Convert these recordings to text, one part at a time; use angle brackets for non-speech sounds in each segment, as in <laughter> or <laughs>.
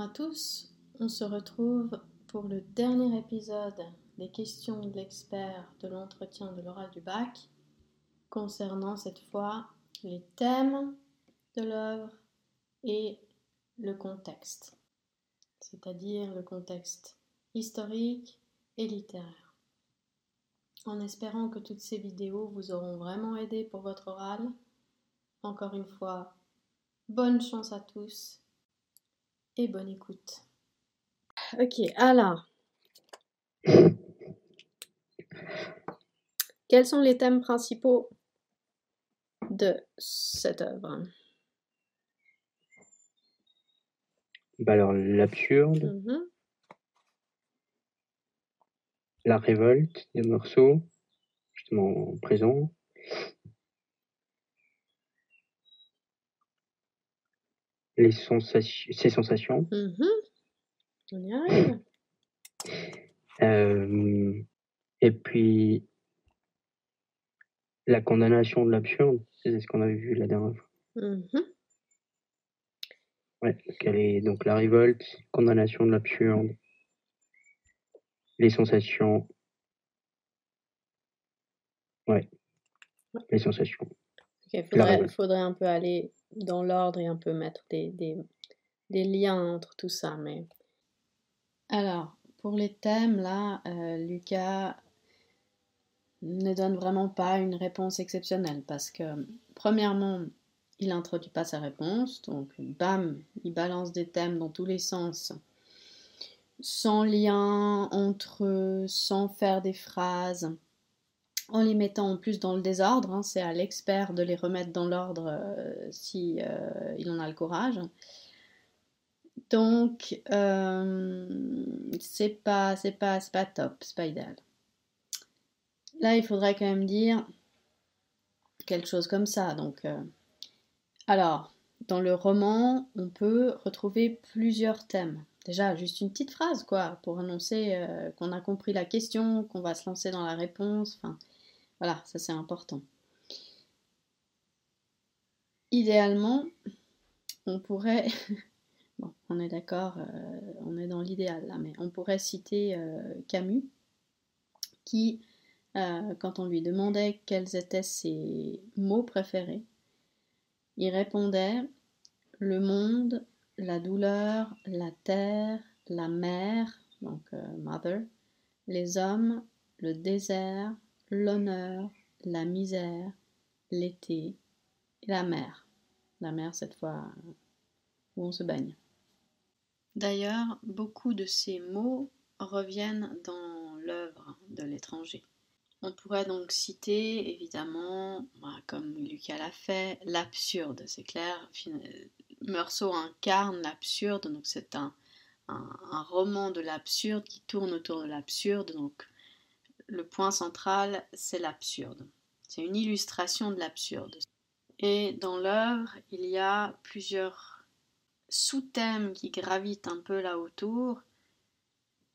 À tous, on se retrouve pour le dernier épisode des questions de l'expert de l'entretien de l'oral du bac concernant cette fois les thèmes de l'œuvre et le contexte, c'est-à-dire le contexte historique et littéraire. En espérant que toutes ces vidéos vous auront vraiment aidé pour votre oral, encore une fois, bonne chance à tous et bonne écoute. Ok, alors. Quels sont les thèmes principaux de cette œuvre? Bah alors l'absurde, Mhm. la révolte des morceaux, justement présent, les sensations, ses sensations, Mhm. On y arrive. euh, et puis la condamnation de l'absurde, c'est ce qu'on avait vu la dernière fois. Mhm. Ouais, est donc la révolte, condamnation de l'absurde, les sensations. Ouais, les sensations. Faudrait, révolte. faudrait un peu aller dans l'ordre et un peu mettre des, liens entre tout ça. Mais alors, pour les thèmes là, euh, Lucas ne donne vraiment pas une réponse exceptionnelle parce que premièrement, il n'introduit pas sa réponse, donc bam, il balance des thèmes dans tous les sens, sans lien entre eux, sans faire des phrases en les mettant en plus dans le désordre. hein, c'est à l'expert de les remettre dans l'ordre euh, si euh, il en a le courage. Donc, euh, c'est pas, c'est pas, c'est pas top, c'est. Là, il faudrait quand même dire quelque chose comme ça. Donc, alors, dans le roman, on peut retrouver plusieurs thèmes. Déjà, juste une petite phrase, quoi, pour annoncer qu'on a compris la question, qu'on va se lancer dans la réponse. Enfin, voilà, ça c'est important. Idéalement, on pourrait, <laughs> bon, on est d'accord, euh, on est dans l'idéal là, mais on pourrait citer euh, Camus, qui, euh, quand on lui demandait quels étaient ses mots préférés, il répondait le monde, la douleur, la terre, la mer, donc mother, les hommes, le désert, l'honneur, la misère, l'été et la mer. La mer, cette fois, où on se baigne. D'ailleurs, beaucoup de ces mots reviennent dans l'œuvre de l'étranger. On pourrait donc citer, évidemment, bah, comme Lucas l'a fait, l'absurde. C'est clair, Meursault incarne l'absurde, donc c'est un, un, roman de l'absurde qui tourne autour de l'absurde, le point central, c'est l'absurde. C'est une illustration de l'absurde. Et dans l'œuvre, il y a plusieurs sous-thèmes qui gravitent un peu là autour.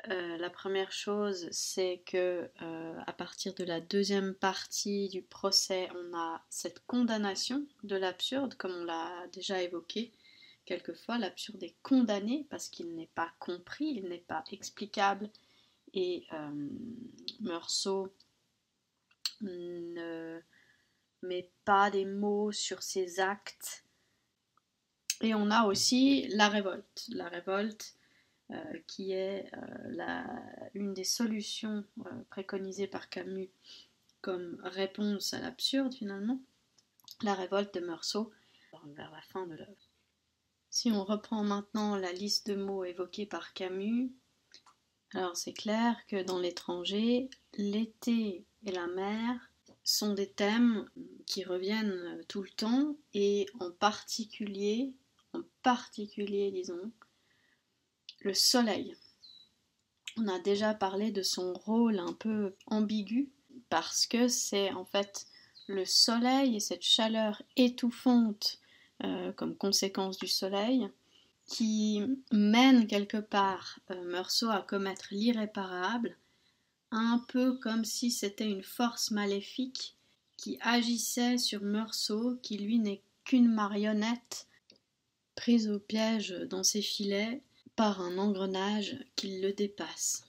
Euh, la première chose, c'est que euh, à partir de la deuxième partie du procès, on a cette condamnation de l'absurde, comme on l'a déjà évoqué quelquefois. L'absurde est condamné parce qu'il n'est pas compris, il n'est pas explicable, et euh, Meursault ne met pas des mots sur ses actes. Et on a aussi la révolte. La révolte euh, qui est euh, une des solutions euh, préconisées par Camus comme réponse à l'absurde finalement. La révolte de Meursault vers la fin de l'œuvre. Si on reprend maintenant la liste de mots évoqués par Camus, alors c'est clair que dans l'étranger, l'été et la mer sont des thèmes qui reviennent tout le temps et en particulier, en particulier disons, le soleil. On a déjà parlé de son rôle un peu ambigu parce que c'est en fait le soleil et cette chaleur étouffante euh, comme conséquence du soleil qui mène quelque part euh, Meursault à commettre l'irréparable, un peu comme si c'était une force maléfique qui agissait sur Meursault, qui lui n'est qu'une marionnette prise au piège dans ses filets par un engrenage qui le dépasse.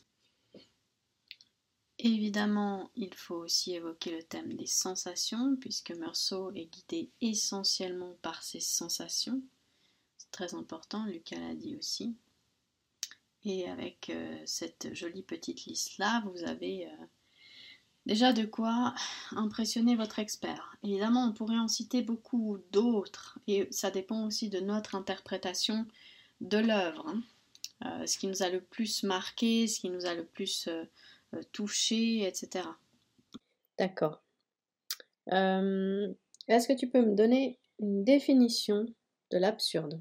Évidemment, il faut aussi évoquer le thème des sensations, puisque Meursault est guidé essentiellement par ses sensations. Très important, Lucas l'a dit aussi. Et avec euh, cette jolie petite liste-là, vous avez euh, déjà de quoi impressionner votre expert. Évidemment, on pourrait en citer beaucoup d'autres, et ça dépend aussi de notre interprétation de l'œuvre. Hein. Euh, ce qui nous a le plus marqué, ce qui nous a le plus toucher, etc. D'accord. Est-ce que tu peux me donner une définition de l'absurde,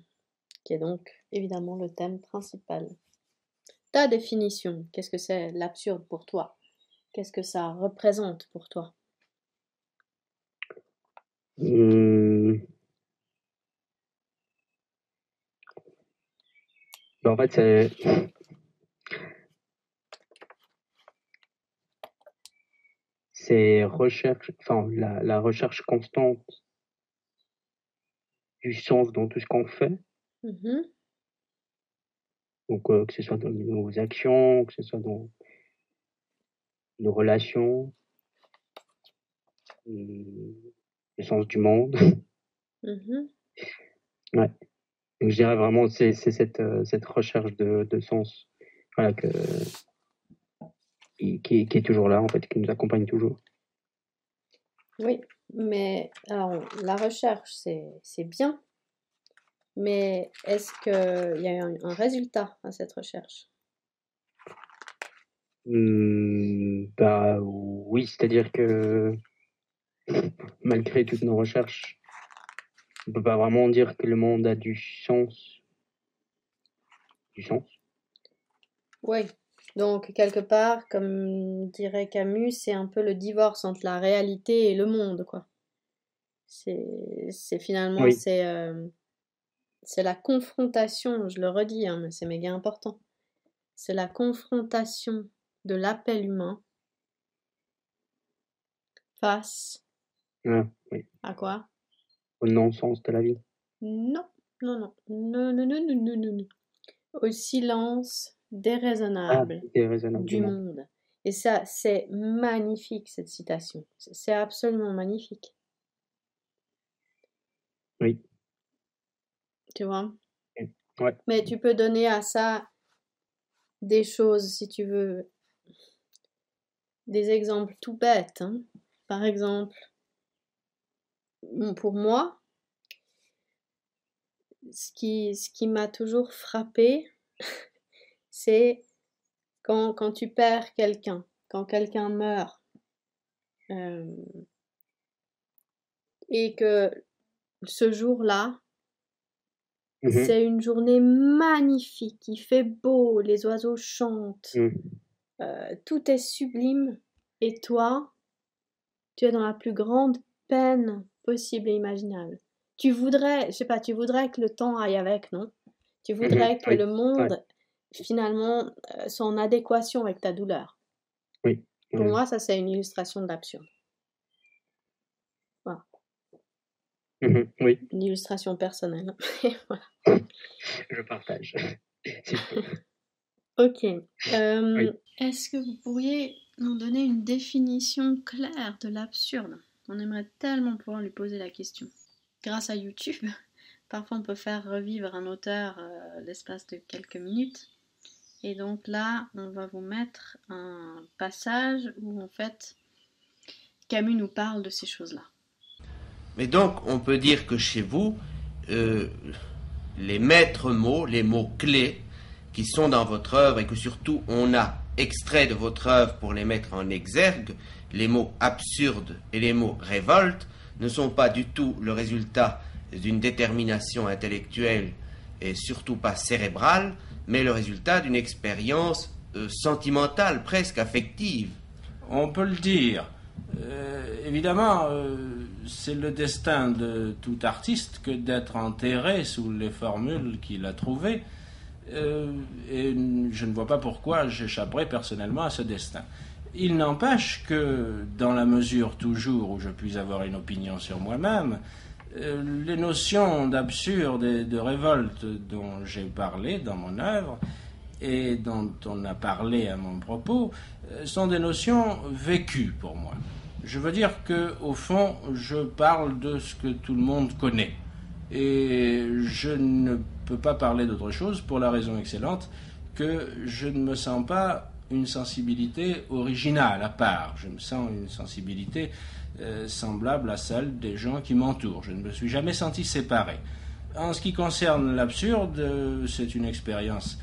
qui est donc évidemment le thème principal Ta définition, qu'est-ce que c'est l'absurde pour toi? Qu'est-ce que ça représente pour toi? Mmh. En fait, c'est c'est recherche, enfin, la, recherche constante du sens dans tout ce qu'on fait. Mmh Donc, euh, que ce soit dans nos actions, que ce soit dans nos relations, mmh, le sens du monde. <laughs> Mmh ouais. Donc, je dirais vraiment, c'est cette, euh, cette recherche de, de sens voilà, que, qui, est toujours là, en fait, qui nous accompagne toujours. Oui, mais alors, la recherche, c'est bien, mais est-ce qu'il y a un, un, résultat à cette recherche? Mmh, Bah oui, c'est-à-dire que malgré toutes nos recherches, on peut pas vraiment dire que le monde a du sens. Du sens? Oui, donc, quelque part, comme dirait Camus, c'est un peu le divorce entre la réalité et le monde, quoi. C'est finalement, euh, c'est la confrontation, je le redis, hein, mais c'est méga important. C'est la confrontation de l'appel humain face à quoi? Au non-sens de la vie. Non, non, non, non, non, non, non, non, non. Au silence déraisonnable, ah, du monde. Et ça, c'est magnifique, cette citation. C'est absolument magnifique. Oui. Tu vois ouais. Mais tu peux donner à ça des choses, si tu veux, des exemples tout bêtes. Hein. Par exemple, pour moi, ce qui, ce qui m'a toujours frappé, <laughs> c'est quand, quand, tu perds quelqu'un, quand quelqu'un meurt, euh, et que ce jour-là, mmh c'est une journée magnifique, il fait beau, les oiseaux chantent, mmh. euh, tout est sublime, et toi, tu es dans la plus grande peine possible et imaginable. Tu voudrais, je sais pas, tu voudrais que le temps aille avec, non? Tu mmh voudrais que le monde finalement euh, sont en adéquation avec ta douleur? Oui. Pour moi, ça, c'est une illustration de l'absurde. Voilà. Mmh oui. Une illustration personnelle. <laughs> Je partage. <laughs> ok. Euh, est-ce que vous pourriez nous donner une définition claire de l'absurde? On aimerait tellement pouvoir lui poser la question. Grâce à YouTube, <laughs> parfois on peut faire revivre un auteur euh, l'espace de quelques minutes. Et donc là, on va vous mettre un passage où en fait Camus nous parle de ces choses-là. Mais donc, on peut dire que chez vous, euh, les maîtres mots, les mots clés qui sont dans votre œuvre et que surtout on a extrait de votre œuvre pour les mettre en exergue, les mots absurdes et les mots révolte, ne sont pas du tout le résultat d'une détermination intellectuelle et surtout pas cérébrale, mais le résultat d'une expérience euh, sentimentale, presque affective. On peut le dire. Euh, évidemment, c'est le destin de tout artiste que d'être enterré sous les formules qu'il a trouvées. et je ne vois pas pourquoi j'échapperais personnellement à ce destin. Il n'empêche que, dans la mesure toujours où je puis avoir une opinion sur moi-même, Euh, les notions d'absurde et de révolte dont j'ai parlé dans mon œuvre et dont on a parlé à mon propos euh, sont des notions vécues pour moi. Je veux dire que, au fond, je parle de ce que tout le monde connaît. Et je ne peux pas parler d'autre chose pour la raison excellente que je ne me sens pas une sensibilité originale à part. Je me sens une sensibilité euh, semblable à celle des gens qui m'entourent. Je ne me suis jamais senti séparé. En ce qui concerne l'absurde, c'est une expérience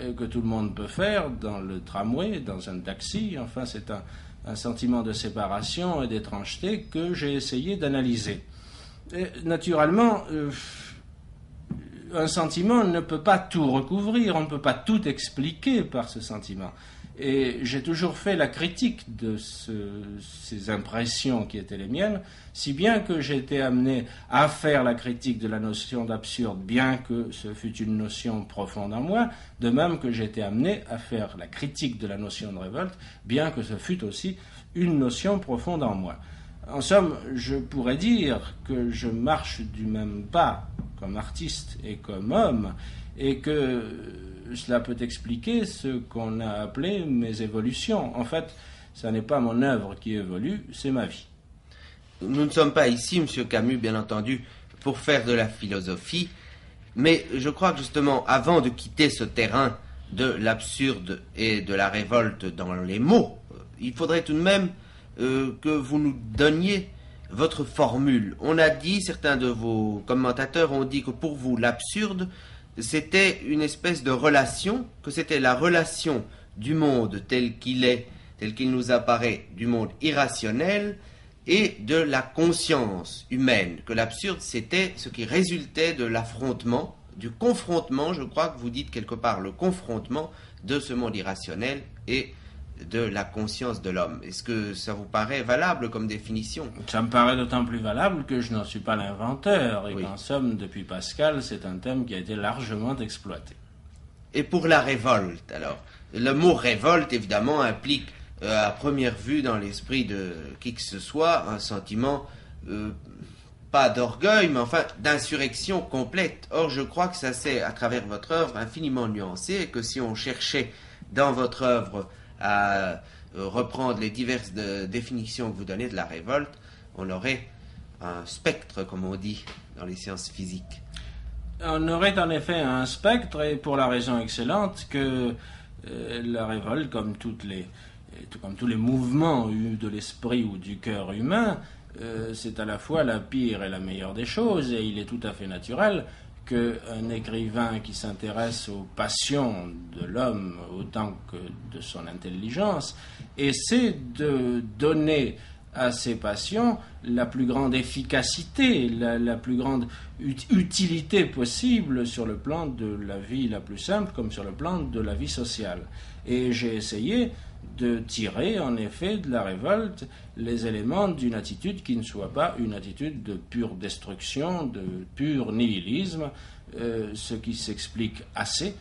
euh, que tout le monde peut faire dans le tramway, dans un taxi. Enfin, c'est un, un, sentiment de séparation et d'étrangeté que j'ai essayé d'analyser. Naturellement, un sentiment ne peut pas tout recouvrir, on ne peut pas tout expliquer par ce sentiment. Et j'ai toujours fait la critique de ces impressions qui étaient les miennes, si bien que j'ai été amené à faire la critique de la notion d'absurde, bien que ce fût une notion profonde en moi, de même que j'ai été amené à faire la critique de la notion de révolte, bien que ce fût aussi une notion profonde en moi. En somme, je pourrais dire que je marche du même pas comme artiste et comme homme, et que cela peut expliquer ce qu'on a appelé mes évolutions. En fait, ce n'est pas mon œuvre qui évolue, c'est ma vie. Nous ne sommes pas ici, Monsieur Camus, bien entendu, pour faire de la philosophie, mais je crois que justement, avant de quitter ce terrain de l'absurde et de la révolte dans les mots, il faudrait tout de même euh, que vous nous donniez votre formule. On a dit, certains de vos commentateurs ont dit que pour vous, l'absurde, c'était une espèce de relation, que c'était la relation du monde tel qu'il est, tel qu'il nous apparaît, du monde irrationnel, et de la conscience humaine, que l'absurde c'était ce qui résultait de l'affrontement, du confrontement, je crois que vous dites quelque part, le confrontement de ce monde irrationnel et de la conscience de l'homme. Est-ce que ça vous paraît valable comme définition? Ça me paraît d'autant plus valable que je n'en suis pas l'inventeur et qu'en somme, depuis Pascal, c'est un thème qui a été largement exploité. Et pour la révolte, alors? Le mot révolte, évidemment, implique euh, à première vue dans l'esprit de qui que ce soit un sentiment, euh, pas d'orgueil, mais enfin d'insurrection complète. Or, je crois que ça c'est, à travers votre œuvre, infiniment nuancé et que si on cherchait dans votre œuvre à euh, reprendre les diverses définitions que vous donnez de la révolte, on aurait un spectre, comme on dit dans les sciences physiques. On aurait en effet un spectre, et pour la raison excellente que euh, la révolte, comme, les, comme tous les mouvements de l'esprit ou du cœur humain, euh, c'est à la fois la pire et la meilleure des choses, et il est tout à fait naturel qu'un écrivain qui s'intéresse aux passions de l'homme autant que de son intelligence essaie de donner à ces passions la plus grande efficacité, la, plus grande utilité possible sur le plan de la vie la plus simple comme sur le plan de la vie sociale. Et j'ai essayé de tirer en effet de la révolte les éléments d'une attitude qui ne soit pas une attitude de pure destruction, de pur nihilisme, euh, ce qui s'explique assez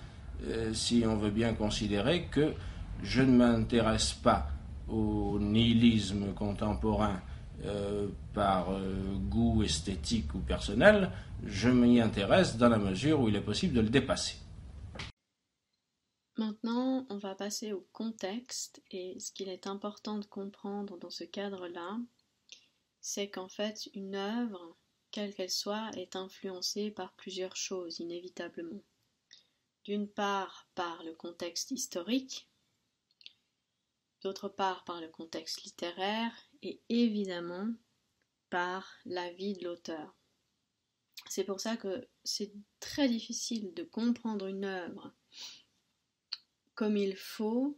euh, si on veut bien considérer que je ne m'intéresse pas au nihilisme contemporain euh, par goût esthétique ou personnel, je m'y intéresse dans la mesure où il est possible de le dépasser. Maintenant, on va passer au contexte et ce qu'il est important de comprendre dans ce cadre-là, c'est qu'en fait, une œuvre, quelle qu'elle soit, est influencée par plusieurs choses inévitablement. D'une part par le contexte historique, d'autre part par le contexte littéraire et évidemment par la vie de l'auteur. C'est pour ça que c'est très difficile de comprendre une œuvre comme il faut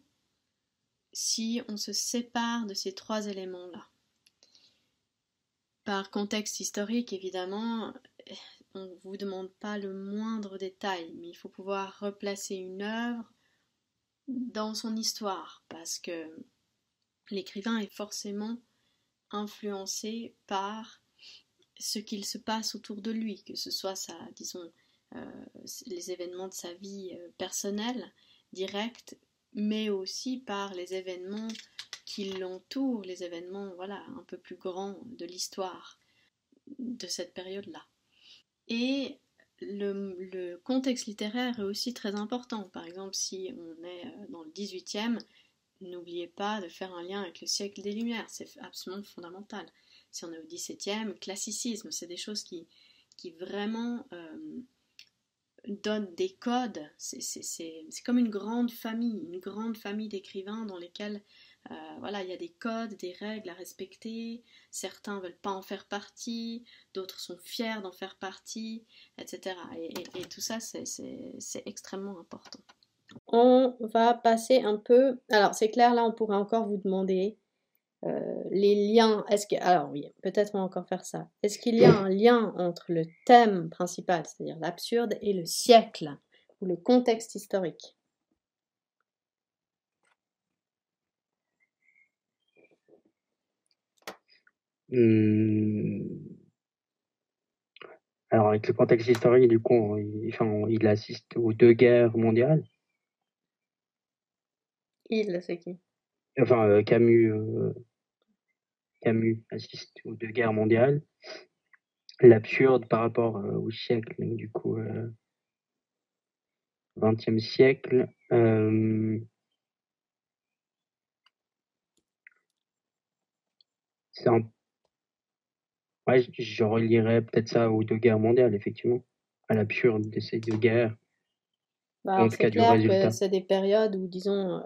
si on se sépare de ces trois éléments-là. Par contexte historique, évidemment, on ne vous demande pas le moindre détail, mais il faut pouvoir replacer une œuvre dans son histoire, parce que l'écrivain est forcément influencé par ce qu'il se passe autour de lui, que ce soit disons, euh, les événements de sa vie euh, personnelle, direct, mais aussi par les événements qui l'entourent, les événements voilà, un peu plus grands de l'histoire. de cette période-là. Et le, contexte littéraire est aussi très important. Par exemple, si on est euh, dans le 18e, n'oubliez pas de faire un lien avec le siècle des Lumières, c'est absolument fondamental. Si on est au 17e, classicisme, c'est des choses qui, qui vraiment euh, donnent des codes. C'est comme une grande famille, une grande famille d'écrivains dans lesquels euh, voilà, il y a des codes, des règles à respecter. Certains veulent pas en faire partie, d'autres sont fiers d'en faire partie, etc. Et, tout ça, c'est extrêmement important. On va passer un peu. Alors, c'est clair, là, on pourrait encore vous demander euh, les liens. Est-ce que. Alors, oui, peut-être on va encore faire ça. Est-ce qu'il y a un lien entre le thème principal, c'est-à-dire l'absurde, et le siècle ou le contexte historique? Mmh. Alors, avec le contexte historique, du coup, il, il assiste aux deux guerres mondiales. Il, c'est qui? Enfin, euh, Camus, euh, Camus assiste aux deux guerres mondiales. L'absurde par rapport euh, au siècle, du coup, XXe siècle. c'est un Ouais, je relierais peut-être ça aux deux guerres mondiales, effectivement, à l'absurde de ces deux guerres. Bah, c'est clair que c'est des périodes où, disons, euh,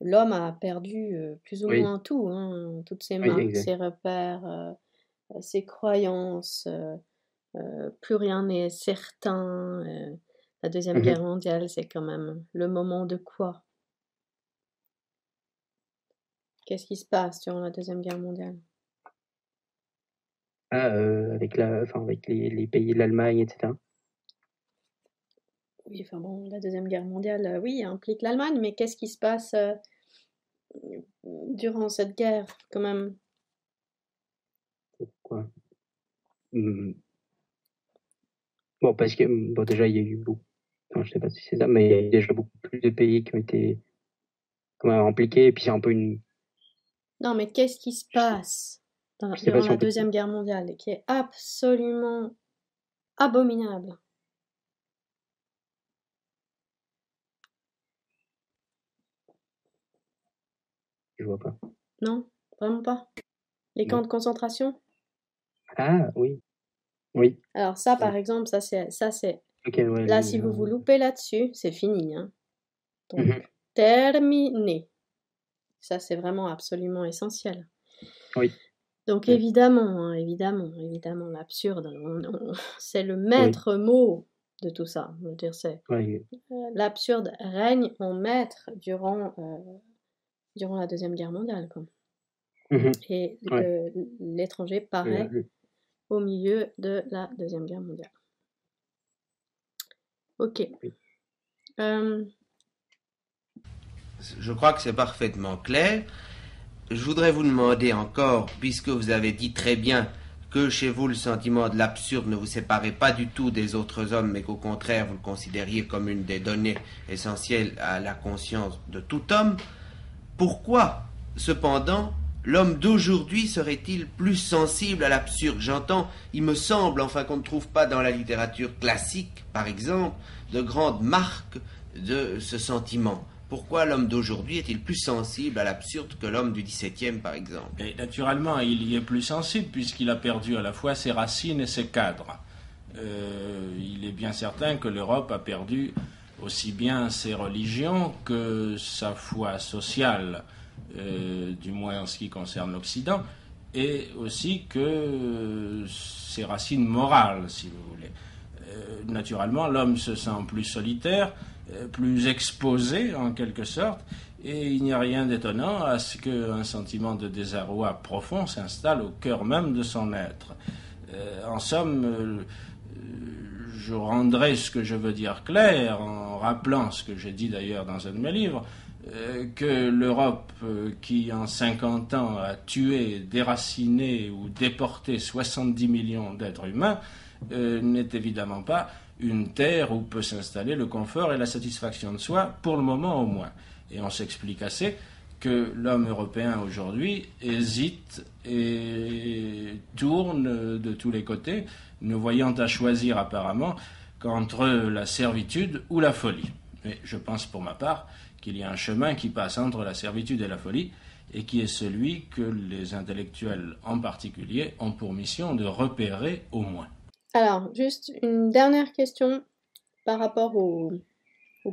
l'homme a perdu euh, plus ou moins tout, hein, toutes ses marques, ses repères, euh, ses croyances, plus rien n'est certain. la Deuxième mmh Guerre mondiale, c'est quand même le moment de quoi? Qu'est-ce qui se passe durant la Deuxième Guerre mondiale? Ah, euh, avec, la, enfin, avec les, les pays de l'Allemagne, etc. Oui, enfin bon, la Deuxième Guerre mondiale, euh, oui, implique l'Allemagne, mais qu'est-ce qui se passe euh, durant cette guerre, quand même? Pourquoi? Mmh. Bon, parce que, bon, déjà, il y a eu beaucoup, enfin, je sais pas si c'est ça, mais il y a eu déjà beaucoup plus de pays qui ont été quand même impliqués, et puis c'est un peu une... Non, mais qu'est-ce qui se passe durant la Deuxième Guerre mondiale, qui est absolument abominable? Je vois pas. Non, vraiment pas. Les camps de concentration? Ah oui. Oui. Alors ça, par exemple, ça c'est ça c'est. là, si vous vous loupez là-dessus, c'est fini. Hein. Donc mhm. terminé. Ça c'est vraiment absolument essentiel. Oui. Donc évidemment, hein, évidemment, évidemment, l'absurde, c'est le maître mot de tout ça. dire, c'est euh, l'absurde règne en maître durant euh, durant la deuxième guerre mondiale, mmh Et l'étranger paraît au milieu de la deuxième guerre mondiale. Ok. Je crois que c'est parfaitement clair. Je voudrais vous demander encore, puisque vous avez dit très bien que chez vous le sentiment de l'absurde ne vous séparait pas du tout des autres hommes, mais qu'au contraire vous le considériez comme une des données essentielles à la conscience de tout homme, pourquoi, cependant, l'homme d'aujourd'hui serait-il plus sensible à l'absurde? J'entends, il me semble, enfin qu'on ne trouve pas dans la littérature classique, par exemple, de grandes marques de ce sentiment. Pourquoi l'homme d'aujourd'hui est-il plus sensible à l'absurde que l'homme du XVIIe, par exemple? Naturellement, il y est plus sensible puisqu'il a perdu à la fois ses racines et ses cadres. Euh, il est bien certain que l'Europe a perdu aussi bien ses religions que sa foi sociale, euh, du moins en ce qui concerne l'Occident, et aussi que ses racines morales, si vous voulez. Euh, naturellement, l'homme se sent plus solitaire, euh, plus exposé en quelque sorte, et il n'y a rien d'étonnant à ce qu'un sentiment de désarroi profond s'installe au cœur même de son être. En somme, je rendrai ce que je veux dire clair rappelant ce que j'ai dit d'ailleurs dans un de mes livres, que l'Europe qui en 50 ans a tué, déraciné ou déporté 70 millions d'êtres humains n'est évidemment pas une terre où peut s'installer le confort et la satisfaction de soi, pour le moment au moins. Et on s'explique assez que l'homme européen aujourd'hui hésite et tourne de tous les côtés, ne voyant à choisir apparemment qu'entre la servitude ou la folie. Mais je pense pour ma part qu'il y a un chemin qui passe entre la servitude et la folie, et qui est celui que les intellectuels en particulier ont pour mission de repérer au moins. Alors, juste une dernière question par rapport au,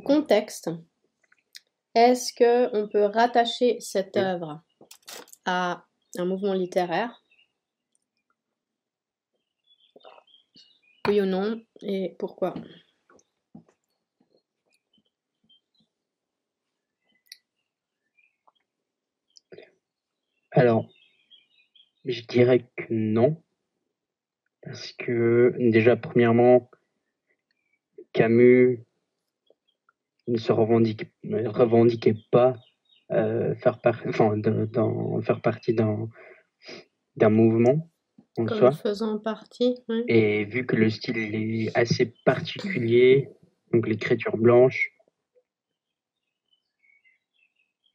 contexte. Est-ce qu'on peut rattacher cette œuvre à un mouvement littéraire? Oui ou non Et pourquoi Alors, je dirais que non. Parce que déjà, premièrement, Camus ne se revendiquait pas euh, faire, faire partie d'un mouvement en Comme faisant partie. Et vu que le style est assez particulier, donc l'écriture blanche,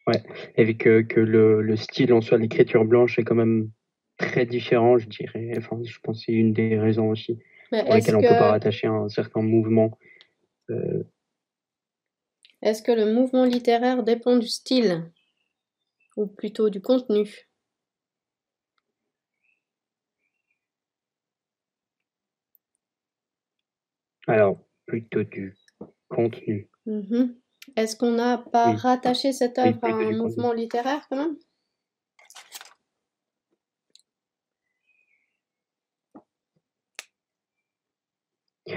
Ouais, et vu que, que le, le style en soi, l'écriture blanche est quand même très différent, je dirais. Enfin, je pense que c'est une des raisons aussi pour lesquelles on ne peut pas rattacher un certain mouvement. Euh... Est-ce que le mouvement littéraire dépend du style? Ou plutôt du contenu? Alors, plutôt du contenu. Mmh est-ce qu'on n'a pas rattaché cette œuvre à un mouvement littéraire quand même?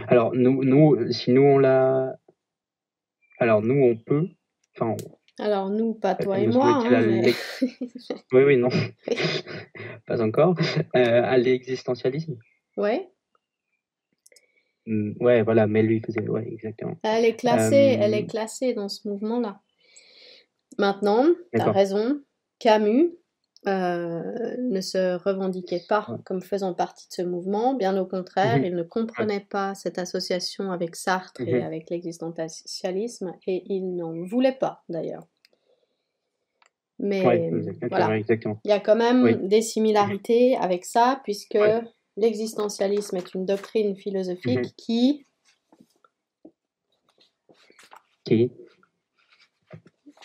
Alors nous, nous, si nous on l'a, alors nous on peut, enfin. Alors nous, pas toi et moi. Hein, <laughs> oui, oui, non, <laughs> pas encore. Euh, à l'existentialisme. Ouais. Mm, ouais, voilà, mais lui faisait, ouais, exactement. Elle est classée, elle est euh, classée dans ce mouvement-là. Maintenant, tu as raison, Camus euh, ne se revendiquait pas comme faisant partie de ce mouvement, bien au contraire, mhm. il ne comprenait pas cette association avec Sartre et mhm. avec l'existentialisme, et il n'en voulait pas d'ailleurs. Mais voilà, il y a quand même des similarités avec ça, puisque L'existentialisme est une doctrine philosophique mhm. qui... Qui?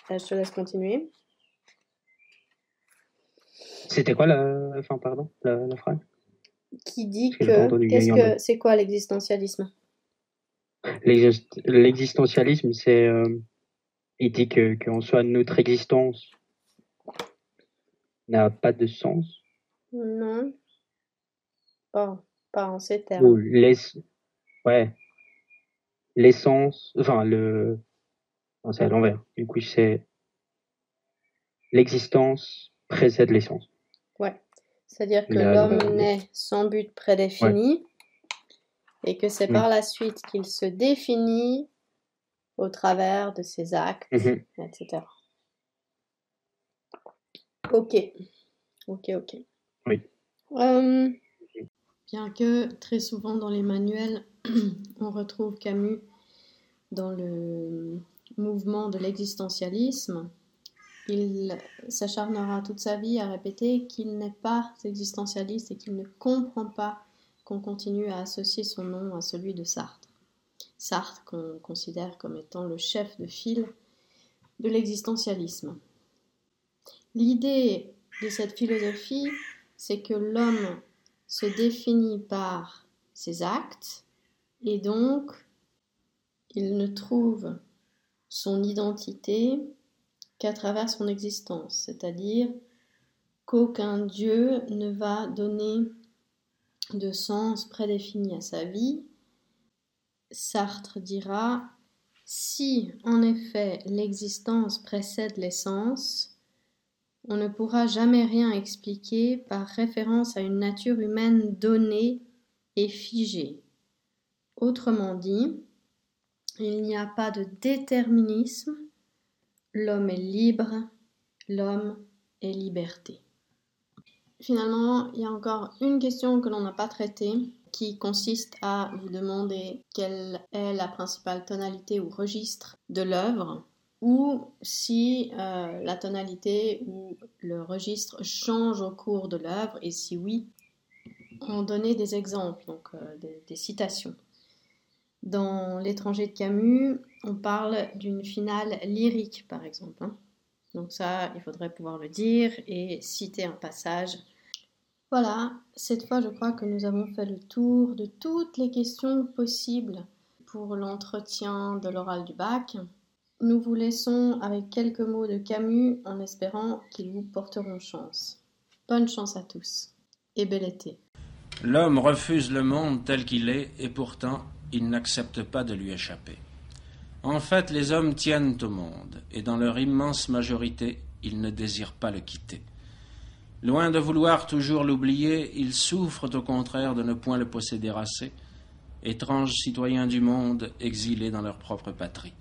Euh, Je te laisse continuer. C'était quoi la, enfin, pardon, la, phrase? Qui dit que, qu'est-ce que c'est quoi l'existentialisme? L'existentialisme, c'est euh, il dit que qu'en soit notre existence n'a pas de sens. Non. Pas, pas en ces termes. ouais. L'essence, enfin, le. Non, c'est à l'envers. Du coup, c'est. L'existence précède l'essence. Ouais. C'est-à-dire que l'homme naît sans but prédéfini et que c'est mm. par la suite qu'il se définit au travers de ses actes, mm-hmm. etc. Ok. Ok, ok. Oui. Euh, Bien que très souvent dans les manuels, <clears throat> on retrouve Camus dans le mouvement de l'existentialisme, il s'acharnera toute sa vie à répéter qu'il n'est pas existentialiste et qu'il ne comprend pas qu'on continue à associer son nom à celui de Sartre. Sartre qu'on considère comme étant le chef de file de l'existentialisme. L'idée de cette philosophie, c'est que l'homme se définit par ses actes et donc il ne trouve son identité qu'à travers son existence, c'est-à-dire qu'aucun Dieu ne va donner de sens prédéfini à sa vie. Sartre dira si en effet l'existence précède l'essence, on ne pourra jamais rien expliquer par référence à une nature humaine donnée et figée. Autrement dit, il n'y a pas de déterminisme, l'homme est libre, l'homme est liberté. Finalement, il y a encore une question que l'on n'a pas traitée qui consiste à vous demander quelle est la principale tonalité ou registre de l'œuvre ou si euh, la tonalité ou le registre change au cours de l'œuvre, et si oui, en donner des exemples, donc euh, des, citations. Dans L'étranger de Camus, on parle d'une finale lyrique, par exemple. Hein. Donc ça, il faudrait pouvoir le dire et citer un passage. Voilà, cette fois, je crois que nous avons fait le tour de toutes les questions possibles pour l'entretien de l'oral du bac. Nous vous laissons avec quelques mots de Camus en espérant qu'ils vous porteront chance. Bonne chance à tous et bel été. L'homme refuse le monde tel qu'il est et pourtant il n'accepte pas de lui échapper. En fait, les hommes tiennent au monde et dans leur immense majorité, ils ne désirent pas le quitter. Loin de vouloir toujours l'oublier, ils souffrent au contraire de ne point le posséder assez, étranges citoyens du monde exilés dans leur propre patrie.